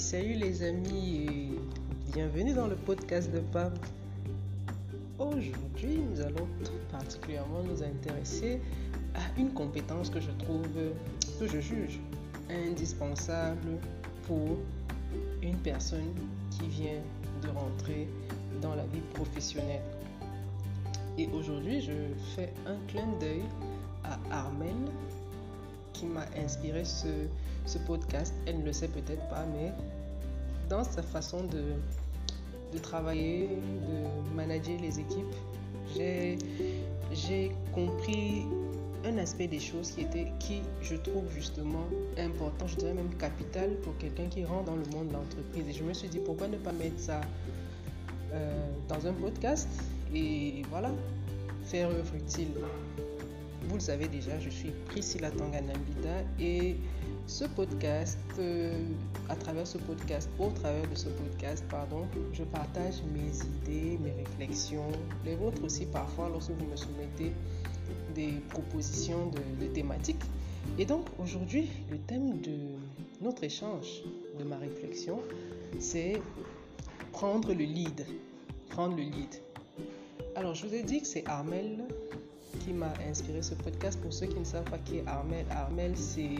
salut les amis et bienvenue dans le podcast de PAM. Aujourd'hui, nous allons tout particulièrement nous intéresser à une compétence que je trouve, que je juge indispensable pour une personne qui vient de rentrer dans la vie professionnelle. Et aujourd'hui, je fais un clin d'œil à Armel qui m'a inspiré ce, ce podcast. Elle ne le sait peut-être pas, mais dans sa façon de, de travailler, de manager les équipes, j'ai compris un aspect des choses qui était qui je trouve justement important, je dirais même capital pour quelqu'un qui rentre dans le monde de l'entreprise. Et je me suis dit pourquoi ne pas mettre ça euh, dans un podcast et voilà, faire œuvre utile. Vous le savez déjà, je suis Priscilla Tanganambida et ce podcast, euh, à travers ce podcast, au travers de ce podcast, pardon, je partage mes idées, mes réflexions, les vôtres aussi parfois lorsque vous me soumettez des propositions de, de thématiques. Et donc aujourd'hui, le thème de notre échange, de ma réflexion, c'est prendre le lead. Prendre le lead. Alors je vous ai dit que c'est Armel qui m'a inspiré ce podcast. Pour ceux qui ne savent pas qui est Armel, Armel c'est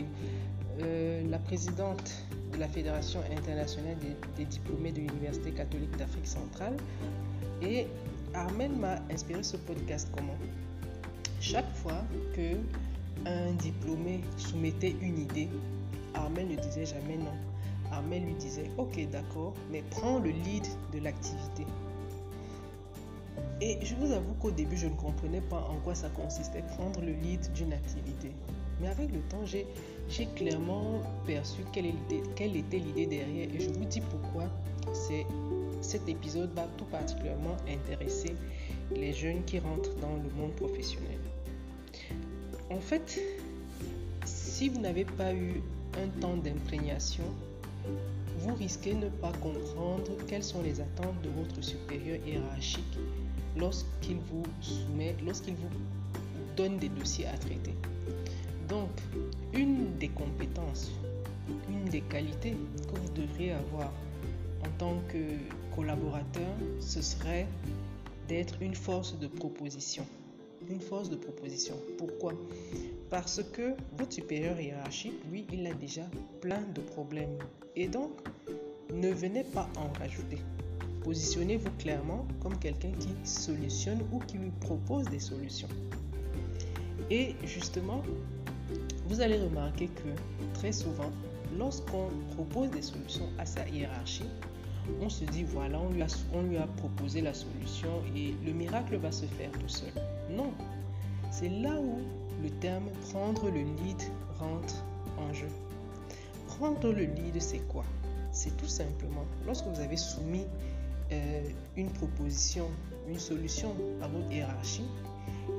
euh, la présidente de la Fédération internationale des, diplômés de l'Université catholique d'Afrique centrale. Et Armel m'a inspiré ce podcast comment? Chaque fois que un diplômé soumettait une idée, Armel ne disait jamais non. Armel lui disait ok d'accord, mais prends le lead de l'activité. Et je vous avoue qu'au début, je ne comprenais pas en quoi ça consistait prendre le lead d'une activité. Mais avec le temps, j'ai clairement perçu quelle était, l'idée derrière. Et je vous dis pourquoi cet épisode va tout particulièrement intéresser les jeunes qui rentrent dans le monde professionnel. En fait, si vous n'avez pas eu un temps d'imprégnation, vous risquez de ne pas comprendre quelles sont les attentes de votre supérieur hiérarchique lorsqu'il vous soumet, lorsqu'il vous donne des dossiers à traiter. Donc, une des compétences, une des qualités que vous devriez avoir en tant que collaborateur, ce serait d'être une force de proposition. Une force de proposition. Pourquoi? Parce que votre supérieur hiérarchique, lui, il a déjà plein de problèmes. Et donc, ne venez pas en rajouter. Positionnez-vous clairement comme quelqu'un qui solutionne ou qui lui propose des solutions. Et justement, vous allez remarquer que très souvent, lorsqu'on propose des solutions à sa hiérarchie, on se dit voilà, on lui, a, on lui a proposé la solution et le miracle va se faire tout seul. Non, c'est là où le terme prendre le lead rentre en jeu. Prendre le lead, c'est quoi? C'est tout simplement lorsque vous avez soumis euh, une proposition, une solution à votre hiérarchie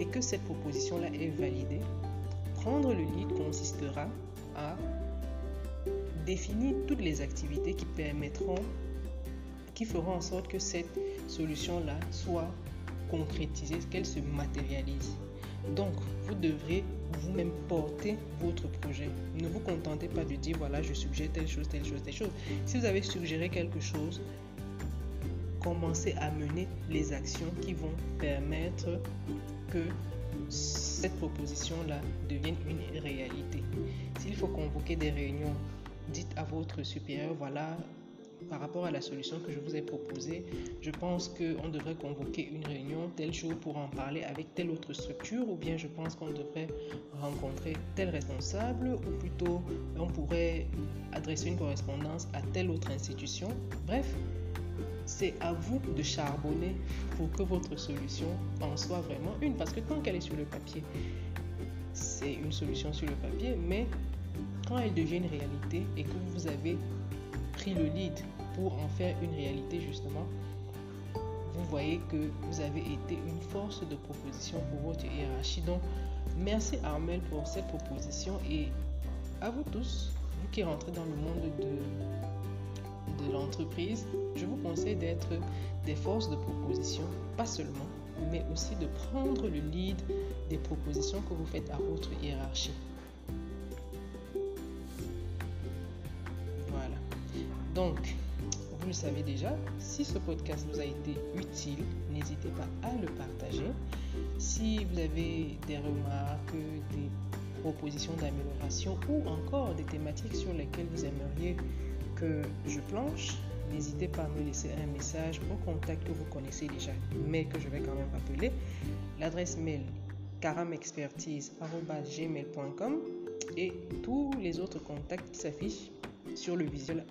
et que cette proposition-là est validée, prendre le lead consistera à définir toutes les activités qui permettront, qui feront en sorte que cette solution-là soit concrétisée, qu'elle se matérialise. Donc, vous devrez vous-même porter votre projet. Ne vous contentez pas de dire, voilà, je suggère telle chose, telle chose, telle chose. Si vous avez suggéré quelque chose, commencer à mener les actions qui vont permettre que cette proposition-là devienne une réalité. S'il faut convoquer des réunions, dites à votre supérieur, voilà, par rapport à la solution que je vous ai proposée, je pense qu'on devrait convoquer une réunion tel jour pour en parler avec telle autre structure, ou bien je pense qu'on devrait rencontrer tel responsable, ou plutôt on pourrait adresser une correspondance à telle autre institution. Bref, c'est à vous de charbonner pour que votre solution en soit vraiment une. Parce que tant qu'elle est sur le papier, c'est une solution sur le papier, mais quand elle devient une réalité et que vous avez pris le lead pour en faire une réalité justement, vous voyez que vous avez été une force de proposition pour votre hiérarchie. Donc, merci Armel pour cette proposition et à vous tous, vous qui rentrez dans le monde de l'entreprise, je vous conseille d'être des forces de proposition, pas seulement, mais aussi de prendre le lead des propositions que vous faites à votre hiérarchie. Voilà. Donc, vous le savez déjà, si ce podcast vous a été utile, n'hésitez pas à le partager. Si vous avez des remarques, des propositions d'amélioration ou encore des thématiques sur lesquelles vous aimeriez je planche, n'hésitez pas à me laisser un message au contact que vous connaissez déjà, mais que je vais quand même rappeler. L'adresse mail caramexpertise.gmail.com et tous les autres contacts qui s'affichent sur le visuel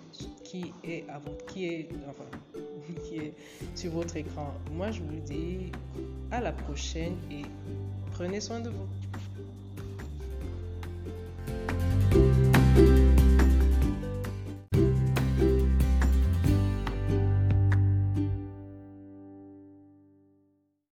qui est à votre, qui est, enfin, qui est sur votre écran. Moi, je vous dis à la prochaine et prenez soin de vous.